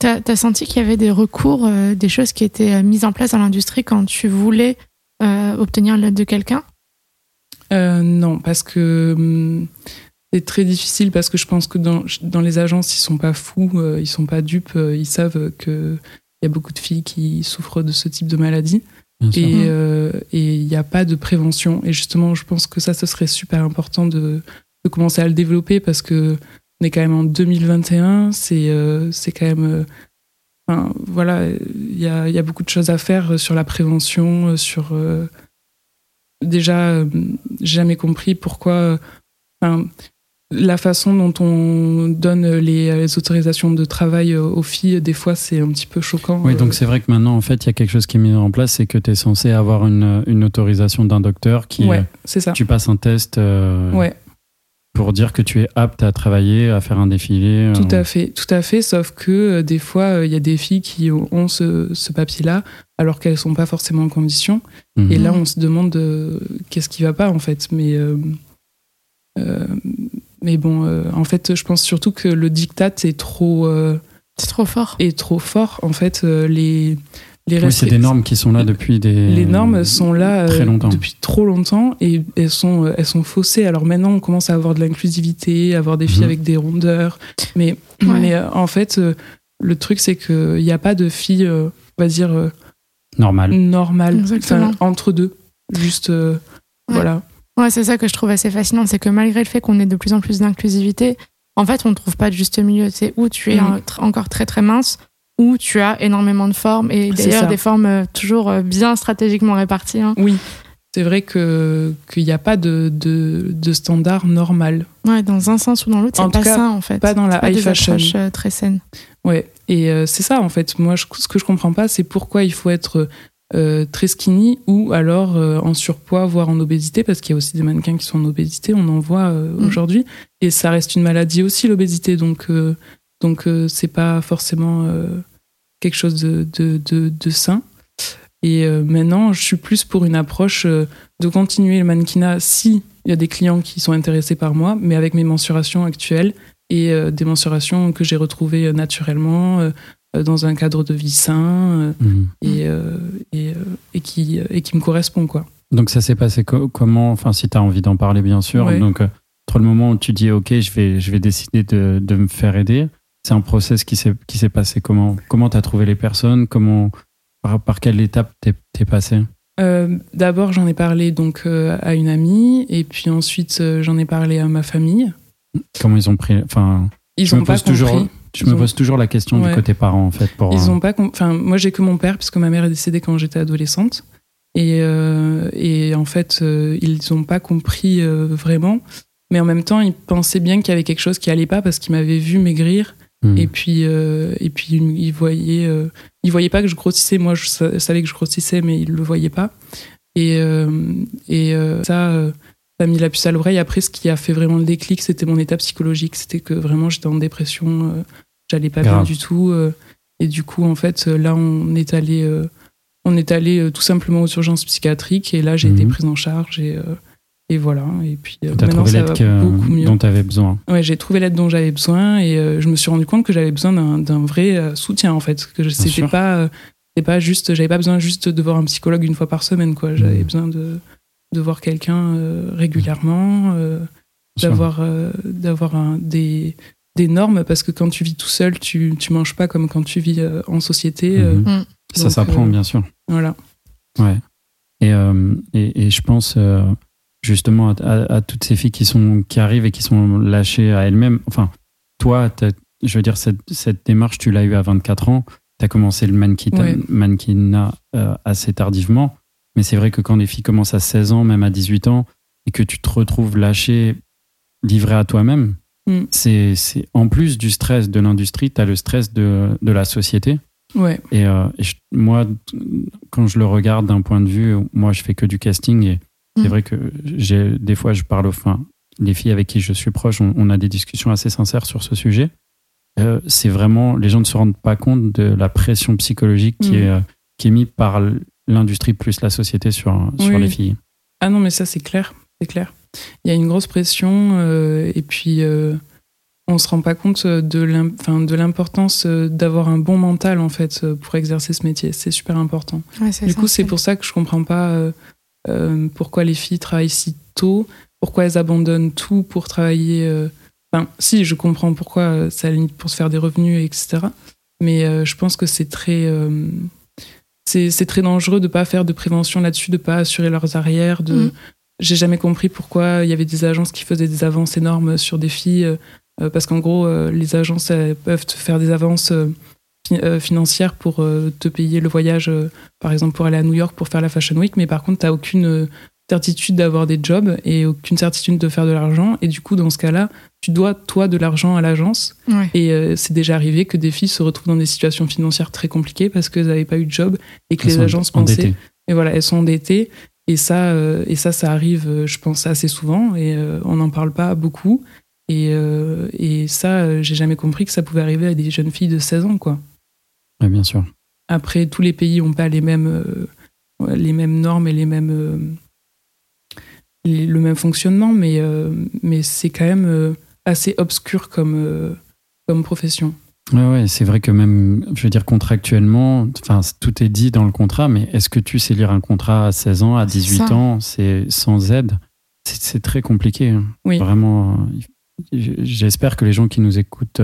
T'as as senti qu'il y avait des recours, euh, des choses qui étaient euh, mises en place dans l'industrie quand tu voulais euh, obtenir l'aide de quelqu'un? Euh, non, parce que hum, c'est très difficile parce que je pense que dans, dans les agences, ils sont pas fous, euh, ils sont pas dupes, euh, ils savent que il y a beaucoup de filles qui souffrent de ce type de maladie Bien sûr. et euh, et il n'y a pas de prévention. Et justement, je pense que ça, ce serait super important de, de commencer à le développer parce que on est quand même en 2021, c'est euh, c'est quand même euh, Enfin, voilà, il y a, y a beaucoup de choses à faire sur la prévention, sur euh, déjà, euh, j'ai jamais compris pourquoi, euh, enfin, la façon dont on donne les, les autorisations de travail aux filles, des fois, c'est un petit peu choquant. Oui, donc c'est vrai que maintenant, en fait, il y a quelque chose qui est mis en place, c'est que tu es censé avoir une, une autorisation d'un docteur qui. ouais, euh, c'est ça. tu passes un test euh, Ouais, pour dire que tu es apte à travailler, à faire un défilé. euh, tout à fait, tout à fait. Sauf que euh, des fois, euh, il y a des filles qui ont, ce, ce papier-là, alors qu'elles sont pas forcément en condition. mhm. Et là, on se demande euh, qu'est-ce qui va pas en fait. Mais, mais bon, euh, en fait, je pense surtout que le diktat est trop, euh, C'est trop fort. est trop fort. En fait, euh, les, les Oui, c'est des normes qui sont là depuis des. Les normes sont là très euh, longtemps. depuis trop longtemps et elles sont, elles sont faussées. Alors maintenant, on commence à avoir de l'inclusivité, à avoir des filles Mhm. avec des rondeurs. Mais, Ouais. mais euh, en fait, euh, le truc, c'est qu'il n'y a pas de filles, euh, on va dire, euh, Normal. normales, Exactement. enfin, entre deux. Juste, euh, Ouais. voilà. Ouais, c'est ça que je trouve assez fascinant, c'est que malgré le fait qu'on ait de plus en plus d'inclusivité, en fait, on ne trouve pas de juste milieu. C'est où tu es un- encore très très mince, ou tu as énormément de formes, et d'ailleurs ça. des formes euh, toujours euh, bien stratégiquement réparties. hein. Oui, c'est vrai que qu'il n'y a pas de, de, de standard normal. Ouais, dans un sens ou dans l'autre, c'est pas cas, sain en fait. pas dans la pas high des fashion. euh, très saines. Ouais, et euh, c'est ça en fait. Moi, je- ce que je comprends pas, c'est pourquoi il faut être euh, très skinny ou alors euh, en surpoids, voire en obésité, parce qu'il y a aussi des mannequins qui sont en obésité, on en voit euh, Mm. aujourd'hui. Et ça reste une maladie aussi, l'obésité. Donc, donc c'est pas forcément quelque chose de, de, de, de sain. Et maintenant, je suis plus pour une approche de continuer le mannequinat si il y a des clients qui sont intéressés par moi, mais avec mes mensurations actuelles et des mensurations que j'ai retrouvées naturellement dans un cadre de vie sain euh, Mhm. et, euh, et, euh, et, qui, et qui me correspond. Quoi. Donc ça s'est passé co- comment Enfin, si tu as envie d'en parler, bien sûr. Ouais. Donc, euh, entre le moment où tu dis, OK, je vais, je vais décider de, de me faire aider, c'est un process qui s'est passé comment? Comment tu as trouvé les personnes? Comment, par, par quelle étape t'es es passé? Euh, D'abord, j'en ai parlé donc euh, à une amie et puis ensuite euh, j'en ai parlé à ma famille. Comment ils ont pris Enfin, Ils je n'ont me pas pose compris. toujours, je Ils me ont- pose toujours la question Ouais. du côté parent, en fait. Pour, Ils euh, ont pas. com- Enfin, moi j'ai que mon père puisque ma mère est décédée quand j'étais adolescente. Et, euh, et en fait, euh, ils n'ont pas compris euh, vraiment. Mais en même temps, ils pensaient bien qu'il y avait quelque chose qui allait pas parce qu'ils m'avaient vu maigrir. hmm. Et puis, et puis ils voyaient, ils voyaient pas que je grossissais. Moi, je sa- savais que je grossissais, mais ils le voyaient pas. Et, et ça, ça a mis la puce à l'oreille. Après, ce qui a fait vraiment le déclic, c'était mon état psychologique. C'était que vraiment, j'étais en dépression. J'allais pas bien du tout. euh, et du coup, en fait, euh, là, on est allé, euh, on est allé tout simplement aux urgences psychiatriques. Et là, j'ai été Mhm. prise en charge. Et, et voilà. Et puis, T'as maintenant, trouvé ça l'aide va que- beaucoup mieux. dont tu avais besoin. Ouais, j'ai trouvé l'aide dont j'avais besoin et euh, je me suis rendu compte que j'avais besoin d'un vrai euh, soutien en fait, que je- c'était pas euh, pas juste j'avais pas besoin juste de voir un psychologue une fois par semaine quoi, j'avais Mhm. besoin de de voir quelqu'un régulièrement, d'avoir d'avoir des des normes parce que quand tu vis tout seul, tu tu manges pas comme quand tu vis euh, en société euh, Mhm. Mm. Ça s'apprend, euh, bien sûr. voilà. Ouais. Et, euh, et, et je pense euh, justement à, à- à toutes ces filles qui, sont, qui arrivent et qui sont lâchées à elles-mêmes. Enfin, toi, je veux dire, cette, cette démarche, tu l'as eue à 24 ans. Tu as commencé le mannequin- Ouais. mannequinat euh, assez tardivement. Mais c'est vrai que quand les filles commencent à 16 ans, même à 18 ans, et que tu te retrouves lâché, livré à toi-même, Mm. c'est c'est- en plus du stress de l'industrie, tu as le stress de, de la société. Ouais. Et, euh, et je- moi, quand je le regarde d'un point de vue, moi, je fais que du casting et c'est Mm. vrai que j'ai des fois, je parle aux enfin, les filles avec qui je suis proche, on, on a des discussions assez sincères sur ce sujet. Euh, c'est vraiment, les gens ne se rendent pas compte de la pression psychologique qui Mm. est qui est mise par l'industrie plus la société sur sur Oui, les filles. Ah non, mais ça, c'est clair. C'est clair. Il y a une grosse pression euh, et puis euh, on se rend pas compte de l'importance euh, d'avoir un bon mental en fait pour exercer ce métier. C'est super important. Ouais, Du coup, c'est pour ça que je comprends pas euh, pourquoi les filles travaillent si tôt, pourquoi elles abandonnent tout pour travailler. euh, Enfin, si, je comprends pourquoi la limite pour se faire des revenus, etc. Mais euh, je pense que c'est très, c'est très dangereux de pas faire de prévention là-dessus, de pas assurer leurs arrières. De, Mhm. J'ai jamais compris pourquoi il y avait des agences qui faisaient des avances énormes sur des filles, euh, euh, parce qu'en gros, euh, les agences elles peuvent te faire des avances euh, fi- euh, financières pour euh, te payer le voyage, euh, par exemple pour aller à New York pour faire la Fashion Week, mais par contre, tu aucune euh, certitude d'avoir des jobs et aucune certitude de faire de l'argent. Et du coup, dans ce cas-là, tu dois, toi, de l'argent à l'agence. Ouais. Et euh, c'est déjà arrivé que des filles se retrouvent dans des situations financières très compliquées parce qu'elles n'avaient pas eu de job et que Elles les agences pensaient endettées. et voilà, elles sont endettées. Et ça, euh, et ça, ça arrive, euh, je pense, assez souvent. Et euh, on n'en parle pas beaucoup. Et, et ça, j'ai jamais compris que ça pouvait arriver à des jeunes filles de 16 ans, quoi. Ouais, bien sûr. Après, tous les pays n'ont pas les mêmes, les mêmes normes et les mêmes, le même fonctionnement, mais, mais c'est quand même assez obscur comme, comme profession. Ouais, ouais, c'est vrai que même, je veux dire, contractuellement, enfin, tout est dit dans le contrat, mais est-ce que tu sais lire un contrat à 16 ans, à 18 ça. ans, c'est sans aide? C'est très compliqué. hein. Oui. Vraiment, euh, j'espère que les gens qui nous écoutent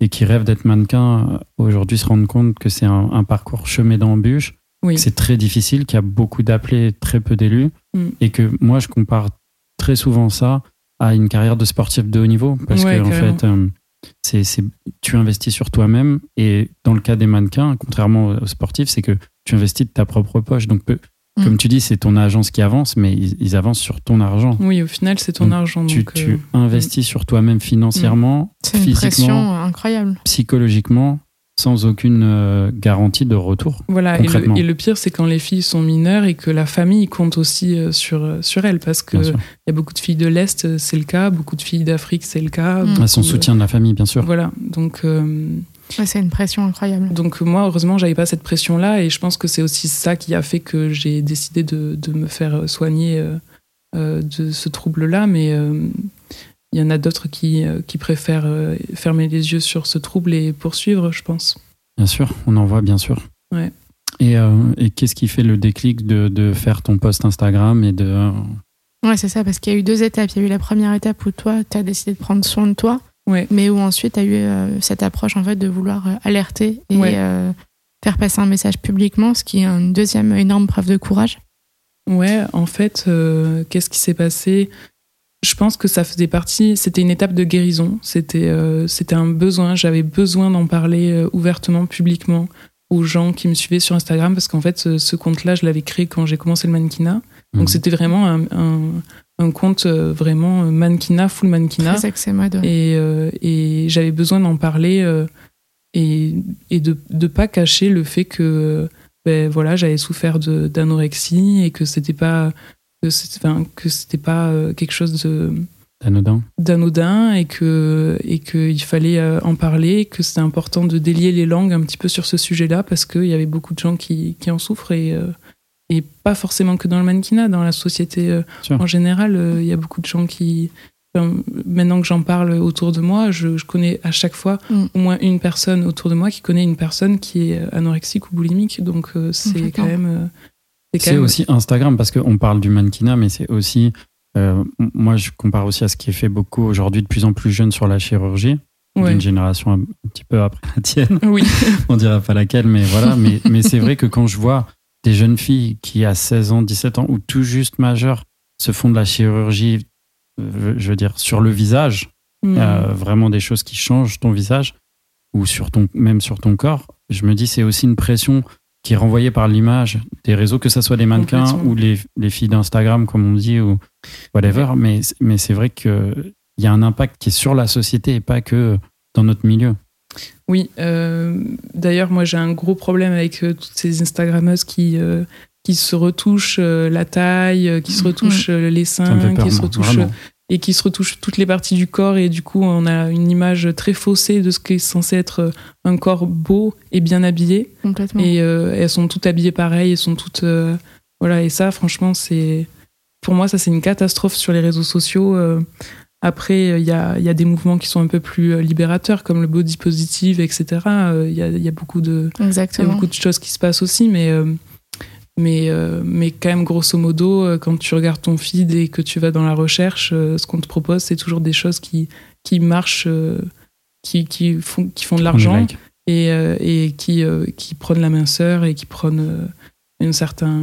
et qui rêvent d'être mannequins euh, aujourd'hui se rendent compte que c'est un, un parcours chemin d'embûches, Oui. c'est très difficile, qu'il y a beaucoup d'appelés, très peu d'élus, Mm. et que moi, je compare très souvent ça à une carrière de sportif de haut niveau, parce Ouais, que en fait, euh, c'est, c'est- tu investis sur toi-même et dans le cas des mannequins, contrairement aux sportifs, c'est que tu investis de ta propre poche. Donc, peu- Mm. comme tu dis, c'est ton agence qui avance, mais ils, ils avancent sur ton argent. Oui, au final, c'est ton Donc, argent. Tu, donc, tu euh, investis sur toi-même financièrement, physiquement, pression incroyable. psychologiquement, sans aucune euh, garantie de retour. Voilà, et le, et le pire, c'est quand les filles sont mineures et que la famille compte aussi euh, sur, euh, sur elles, parce qu'il y a beaucoup de filles de l'Est, c'est le cas, beaucoup de filles d'Afrique, c'est le cas. Mm. À son de- soutien de la famille, bien sûr. Voilà, donc, euh, Ouais, c'est une pression incroyable. donc moi, heureusement, j'avais pas cette pression-là, et je pense que c'est aussi ça qui a fait que j'ai décidé de, de me faire soigner euh, euh, de ce trouble-là, mais euh, il y en a d'autres qui, euh, qui préfèrent euh, fermer les yeux sur ce trouble et poursuivre, je pense. Bien sûr, on en voit, bien sûr. Ouais. Et, euh, et qu'est-ce qui fait le déclic de, de faire ton post Instagram et de. Ouais, c'est ça, parce qu'il y a eu deux étapes. Il y a eu la première étape où toi, tu as décidé de prendre soin de toi, Ouais. mais où ensuite, tu as eu euh, cette approche en fait de vouloir alerter et Ouais. euh, faire passer un message publiquement, ce qui est une deuxième énorme preuve de courage. Ouais, en fait, euh, qu'est-ce qui s'est passé? Je pense que ça faisait partie, c'était une étape de guérison, c'était euh, c'était un besoin, j'avais besoin d'en parler euh, ouvertement, publiquement aux gens qui me suivaient sur Instagram, parce qu'en fait, ce, ce compte-là, je l'avais créé quand j'ai commencé le mannequinat. Donc Mhm. c'était vraiment un, un, un compte euh, vraiment mannequinat, full mannequinat. Très mode. ouais. Et, euh, et j'avais besoin d'en parler euh, et, et de ne pas cacher le fait que ben, voilà, j'avais souffert d'anorexie et que c'était pas que c'était enfin, que c'était pas euh, quelque chose de Anodin. d'anodin et que et qu'il fallait euh, en parler, que c'était important de délier les langues un petit peu sur ce sujet-là parce qu'il y avait beaucoup de gens qui, qui en souffrent et euh, et pas forcément que dans le mannequinat, dans la société euh, en général, euh, il y a beaucoup de gens qui enfin, maintenant que j'en parle autour de moi, je, je connais à chaque fois Mm. au moins une personne autour de moi qui connaît une personne qui est anorexique ou boulimique, donc euh, c'est quand même euh, C'est même- aussi Instagram parce qu'on parle du mannequinat, mais c'est aussi. euh, moi, je compare aussi à ce qui est fait beaucoup aujourd'hui, de plus en plus jeune sur la chirurgie, Ouais. d'une génération un, un petit peu après la tienne. Oui, On dira pas laquelle, mais voilà. mais mais c'est vrai que quand je vois des jeunes filles qui, à 16 ans, 17 ans, ou tout juste majeures, se font de la chirurgie, euh, je veux dire, sur le visage, Mm. euh, vraiment des choses qui changent ton visage ou sur ton même sur ton corps je me dis c'est aussi une pression qui est renvoyé par l'image des réseaux, que ce soit les mannequins ou les, les filles d'Instagram, comme on dit, ou whatever. Mais, mais c'est vrai qu'il y a un impact qui est sur la société et pas que dans notre milieu. Oui, euh, d'ailleurs, moi j'ai un gros problème avec euh, toutes ces Instagrammeuses qui, euh, qui se retouchent la taille, qui se retouchent euh, les seins, qui se retouchent. Et qui se retouchent toutes les parties du corps et du coup on a une image très faussée de ce qui est censé être euh, un corps beau et bien habillé Complètement. et euh, elles sont toutes habillées pareil elles sont toutes euh, voilà et ça franchement c'est pour moi ça c'est une catastrophe sur les réseaux sociaux euh. après il y a, y a des mouvements qui sont un peu plus libérateurs comme le body positive etc il y a, y a beaucoup de y a beaucoup de choses qui se passent aussi, mais, mais, euh, mais quand même, grosso modo, euh, quand tu regardes ton feed et que tu vas dans la recherche, euh, ce qu'on te propose, c'est toujours des choses qui, qui marchent, euh, qui, qui, font, qui font de l'argent et, et qui, qui prônent la minceur et qui prônent euh, un, certain,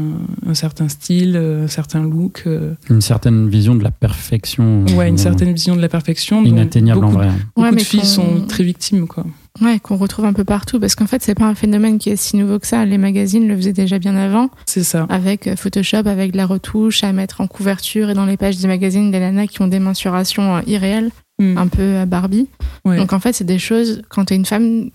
un certain style, euh, un certain look. euh, Une certaine vision de la perfection. ouais, une euh, certaine vision de la perfection. Inatteignable en vrai. Beaucoup Ouais, de filles qu'on- sont très victimes, quoi. Ouais, qu'on retrouve un peu partout parce qu'en fait, c'est pas un phénomène qui est si nouveau que ça. Les magazines le faisaient déjà bien avant C'est ça. avec euh, Photoshop, avec de la retouche, à mettre en couverture et dans les pages des magazines des nanas qui ont des mensurations euh, irréelles, Mm. un peu à Barbie. Ouais. Donc en fait, c'est des choses, quand t'es une femme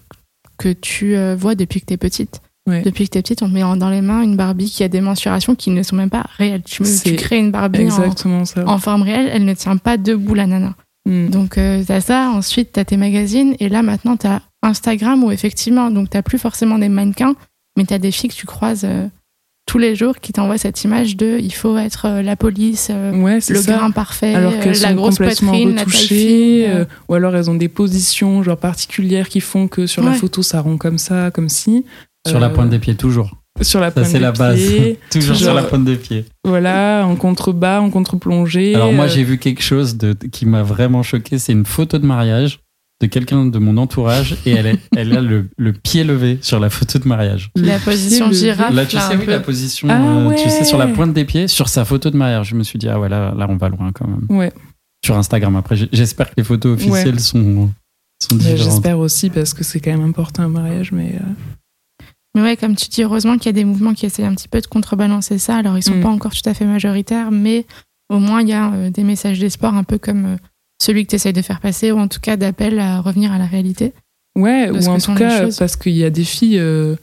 que tu euh, vois depuis que t'es petite. Ouais. Depuis que t'es petite, on te met dans les mains une Barbie qui a des mensurations qui ne sont même pas réelles. Tu, crées une Barbie en, Exactement ça. en forme réelle, elle ne tient pas debout, la nana. Mm. Donc euh, t'as ça, ensuite t'as tes magazines, et là maintenant t'as Instagram où effectivement, donc t'as plus forcément des mannequins, mais t'as des filles que tu croises euh, tous les jours qui t'envoient cette image de il faut être euh, la police, euh, Ouais, le ça. grain parfait, alors la grosse poitrine, la taille fine, ou alors elles ont des positions genre particulières qui font que sur la photo ça rond comme ça, comme si. Sur la Euh, pointe des pieds, toujours. Sur la Ça, c'est la base. pieds, toujours sur la pointe des pieds. voilà, en contrebas, en contre-plongée. Alors moi euh, j'ai vu quelque chose de, qui m'a vraiment choqué, c'est une photo de mariage de quelqu'un de mon entourage et elle, est, elle a le, le pied levé sur la photo de mariage. la position girafe. Là tu là, sais oui peu. la position, Ah euh, tu sais sur la pointe des pieds sur sa photo de mariage. Je me suis dit ah ouais là, là on va loin quand même. Ouais, Sur Instagram après j'espère que les photos officielles Ouais. sont, sont mais différentes. j'espère aussi parce que c'est quand même important un mariage, mais euh, Mais ouais, comme tu dis, heureusement qu'il y a des mouvements qui essayent un petit peu de contrebalancer ça. Alors, ils sont Mm. pas encore tout à fait majoritaires, mais au moins, il y a euh, des messages d'espoir, un peu comme euh, celui que tu essayes de faire passer, ou en tout cas d'appel à revenir à la réalité. ouais, ou en tout cas parce qu'il y a des filles. euh,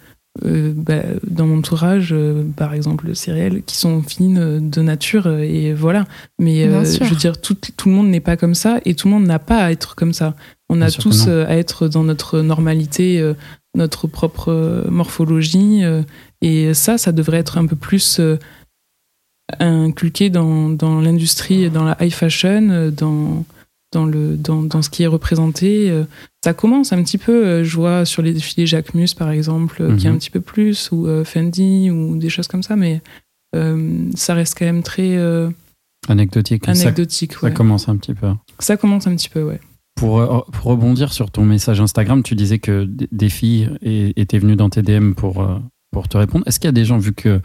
bah, dans mon entourage, par exemple Cyrielle, qui sont fines de nature et voilà. Mais je veux dire, tout, tout le monde n'est pas comme ça et tout le monde n'a pas à être comme ça. On a tous euh, à être dans notre normalité, euh, notre propre euh, morphologie. et ça, ça devrait être un peu plus inculqué dans, dans l'industrie, dans la high fashion, dans, dans, le, dans, dans ce qui est représenté. Ça commence un petit peu, je vois sur les défilés Jacques Mus, par exemple, euh, qui est Mhm. un petit peu plus, ou Fendi, ou des choses comme ça, mais euh, ça reste quand même très euh, Anecdotique. Ça- anecdotique. Ça, ouais. commence un petit peu. Ça commence un petit peu, ouais. Pour, euh, pour rebondir sur ton message Instagram, tu disais que des filles étaient venues dans tes DM pour, euh, pour te répondre. Est-ce qu'il y a des gens, vu que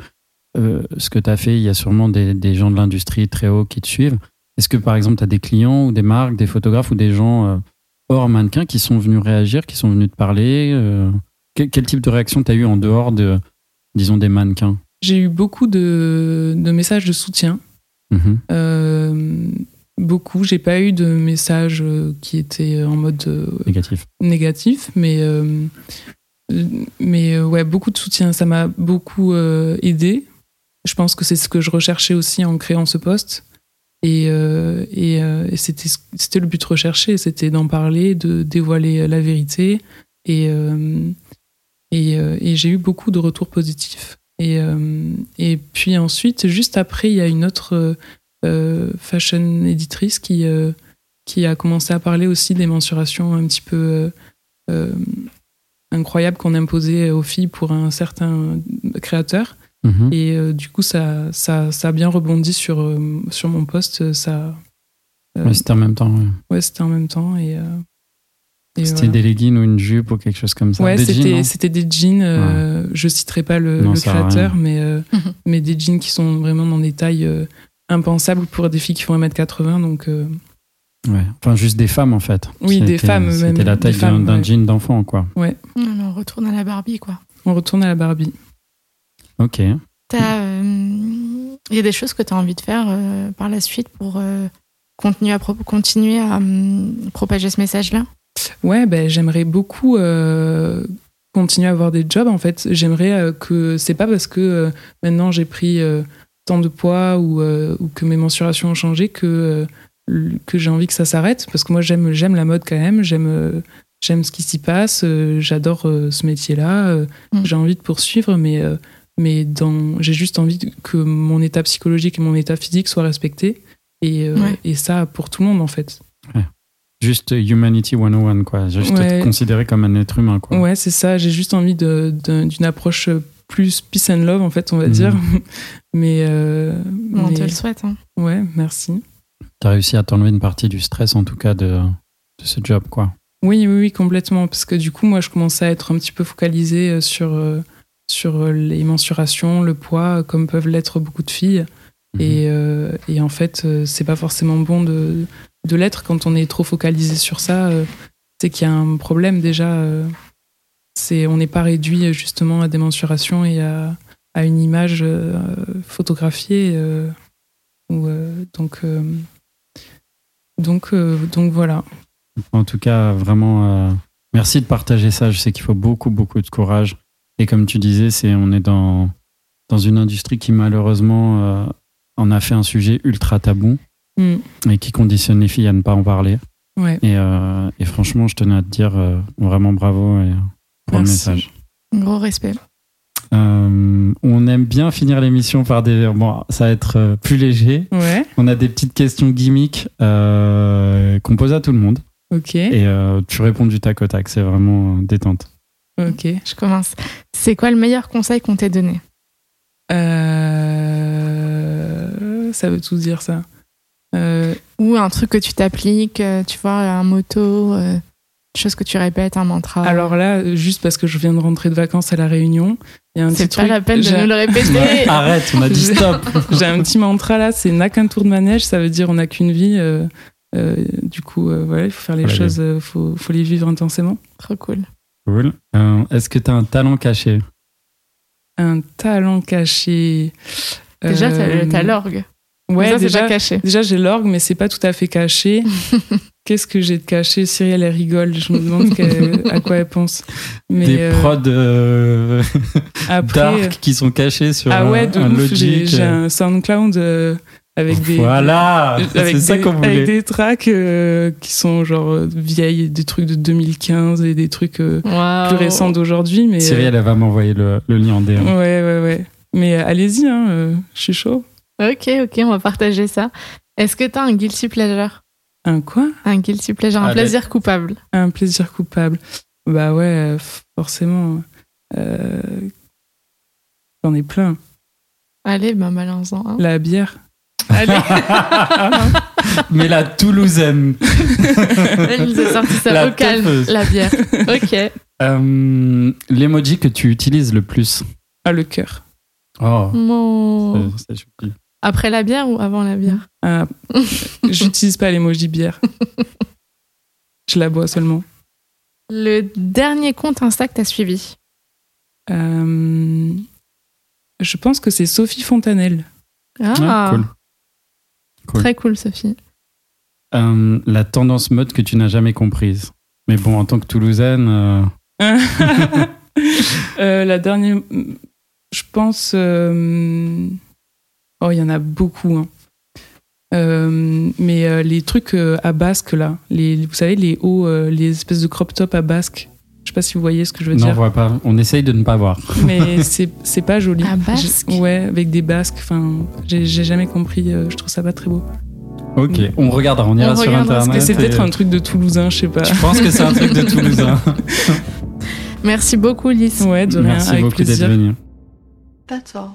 euh, ce que tu as fait, il y a sûrement des, des gens de l'industrie très haut qui te suivent Est-ce que par exemple, tu as des clients ou des marques, des photographes ou des gens euh, hors mannequins qui sont venus réagir, qui sont venus te parler euh, quel, quel type de réaction tu as eu en dehors de, disons, des mannequins? J'ai eu beaucoup de, de messages de soutien. Mhm. Euh, beaucoup. J'ai pas eu de messages euh, qui étaient en mode euh, Négatif. négatif, mais, euh, mais euh, ouais, beaucoup de soutien. Ça m'a beaucoup euh, aidé. Je pense que c'est ce que je recherchais aussi en créant ce poste. Et, euh, et, euh, et c'était c'était le but recherché, c'était d'en parler, de dévoiler la vérité. Et, euh, et, euh, et j'ai eu beaucoup de retours positifs. Et, euh, et puis ensuite, juste après, il y a une autre euh, euh, fashion éditrice qui, euh, qui a commencé à parler aussi des mensurations un petit peu euh, euh, incroyables qu'on imposait aux filles pour un certain créateur. Mhm. Et euh, du coup, ça, ça, ça a bien rebondi sur, euh, sur mon poste. Ça, euh, Ouais, C'était en même temps. ouais. ouais, c'était en même temps. Et, euh, et C'était voilà. des leggings ou une jupe ou quelque chose comme ça. Ouais, c'était des jeans. euh, Je citerai pas le, Non, créateur, mais, euh, mais des jeans qui sont vraiment dans des tailles impensables pour des filles qui font 1m80. Donc, euh, Ouais. Enfin, juste des femmes en fait. Oui, des femmes, même, C'était la des taille d'un femmes, d'un ouais. jean d'enfant, quoi. Non, mais on retourne à la Barbie, quoi. on retourne à la Barbie. Ok. T'as, euh, Il y a des choses que tu as envie de faire euh, par la suite pour euh, continuer à, pro- continuer à hum, propager ce message-là? Ouais, ben, j'aimerais beaucoup euh, continuer à avoir des jobs en fait. J'aimerais euh, que c'est pas parce que euh, maintenant j'ai pris euh, tant de poids ou, euh, ou que mes mensurations ont changé que, euh, que j'ai envie que ça s'arrête. Parce que moi j'aime, j'aime la mode quand même, j'aime, euh, j'aime ce qui s'y passe, euh, j'adore euh, ce métier-là, euh, Mm. j'ai envie de poursuivre, mais, euh, mais dans, j'ai juste envie de- que mon état psychologique et mon état physique soient respectés. Et, euh, Ouais. et ça pour tout le monde en fait. Juste Humanity 101, quoi. Juste Ouais. te considérer comme un être humain, quoi. Ouais, c'est ça. J'ai juste envie de- de- d'une approche plus peace and love, en fait, on va Mhm. dire. Mais, euh, On mais- te le souhaite. hein. ouais, merci. T'as réussi à t'enlever une partie du stress, en tout cas, de, de ce job, quoi. Oui, oui, oui, complètement. Parce que du coup, moi, je commençais à être un petit peu focalisée euh, sur, euh, sur euh, les mensurations, le poids, comme peuvent l'être beaucoup de filles. Mhm. Et, euh, et en fait, c'est pas forcément bon de, de l'être quand on est trop focalisé sur ça. c'est qu'il y a un problème déjà. Euh, c'est on n'est pas réduit justement à des mensurations et à, à une image euh, photographiée. euh, ou, euh, donc, euh, donc, euh, donc voilà. En tout cas, vraiment, euh, merci de partager ça. Je sais qu'il faut beaucoup, beaucoup de courage. Et comme tu disais, c'est on est dans, dans une industrie qui, malheureusement, euh, en a fait un sujet ultra tabou Mm. et qui conditionne les filles à ne pas en parler. Ouais. Et, euh, et franchement, je tenais à te dire euh, vraiment bravo et, pour le Merci. message. Gros respect. Euh, on aime bien finir l'émission par des. Bon, ça va être euh, plus léger. Ouais, On a des petites questions gimmicks euh, qu'on pose à tout le monde. ok, Et euh, tu réponds du tac au tac. C'est vraiment détente. ok. Je commence. C'est quoi le meilleur conseil qu'on t'ait donné? Euh, Ça veut tout dire ça. Euh, Ou un truc que tu t'appliques, tu vois, un moto, euh, chose que tu répètes, un mantra. alors là, juste parce que je viens de rentrer de vacances à la Réunion, il y a un c'est petit pas truc. la peine de nous le répéter. Arrête, on a dit stop. J'ai un petit mantra là, c'est n'a qu'un tour de manège, ça veut dire on n'a qu'une vie. euh, euh, du coup, euh, voilà, il faut faire les choses, euh, faut, faut les vivre intensément. Trop cool. Cool. Euh, Est-ce que tu as un talent caché? Un talent caché. Déjà, t'as l'orgue. Ouais, ça, déjà, pas caché. déjà j'ai l'orgue, mais c'est pas tout à fait caché. Qu'est-ce que j'ai de caché? Cyrielle, elle rigole. Je me demande à quoi elle pense. Mais Des euh, prods euh, après, dark qui sont cachés sur ah un, ouais, de un ouf, Logic. j'ai j'ai un SoundCloud euh, avec des Voilà, avec ça des- qu'on avec voulait. des tracks euh, qui sont genre euh, vieilles, des trucs de 2015 et des trucs euh, plus récents d'aujourd'hui. Mais euh, Cyril, elle va m'envoyer le, le lien en DM. ouais, ouais, ouais. Mais euh, allez-y, hein, euh, je suis chaud. Ok, ok, on va partager ça. Est-ce que t'as un guilty pleasure? Un quoi? Un guilty pleasure, un plaisir coupable Un plaisir coupable. Bah ouais, forcément. Euh, J'en ai plein. Allez, ben balance-en. La bière. Allez, Mais la Toulousaine. elle nous a sorti ça La au calme, teufeuse. la bière. Ok. Euh, L'emoji que tu utilises le plus? Ah, le cœur. Oh, Mon- c'est- c'est choupi. Après la bière ou avant la bière? Ah, J'utilise pas l'emoji bière. Je la bois seulement. Le dernier compte Insta que t'as suivi? Euh, je pense que c'est Sophie Fontanelle. Ah, cool. cool. Très cool, Sophie. Euh, la tendance mode que tu n'as jamais comprise. Mais bon, en tant que Toulousaine, euh, Euh, la dernière, je pense. Oh, il y en a beaucoup. hein. Euh, mais euh, les trucs euh, à basque là, les, vous savez les hauts, euh, les espèces de crop top à basque. Je sais pas si vous voyez ce que je veux non, on dire, voit pas. On essaye de ne pas voir. mais c'est c'est pas joli. À basque J'ai- Ouais, avec des basques. Enfin, j'ai jamais compris. euh, je trouve ça pas très beau. Ok, on regardera, on ira On sur regardera, internet. Mais c'est peut-être un truc de Toulousain, je sais pas. Je pense que c'est un truc de Toulousain. Merci beaucoup, Lys. Ouais, de rien, Merci avec beaucoup d'être venu. That's all.